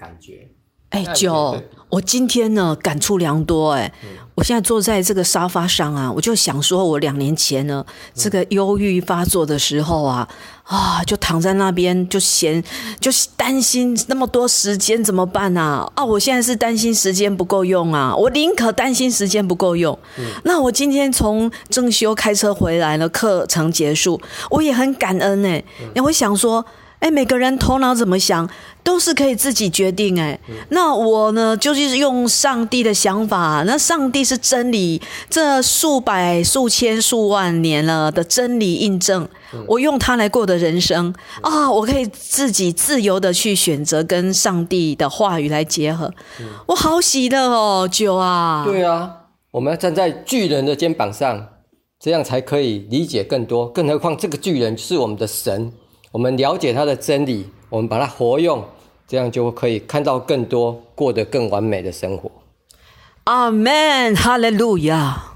感觉。哎，九，我今天呢感触良多哎，嗯、我现在坐在这个沙发上啊，我就想说，我两年前呢，嗯、这个忧郁发作的时候啊，啊，就躺在那边就闲，就担心那么多时间怎么办啊？啊，我现在是担心时间不够用啊，我宁可担心时间不够用。嗯、那我今天从正修开车回来了，课程结束，我也很感恩哎，那、嗯、我想说。哎，每个人头脑怎么想都是可以自己决定。哎，那我呢，就是用上帝的想法。那上帝是真理，这数百、数千、数万年了的真理印证，我用它来过的人生啊，我可以自己自由的去选择跟上帝的话语来结合。我好喜乐哦，九啊！对啊，我们要站在巨人的肩膀上，这样才可以理解更多。更何况这个巨人是我们的神。我们了解它的真理，我们把它活用，这样就可以看到更多，过得更完美的生活。阿门，哈利路亚。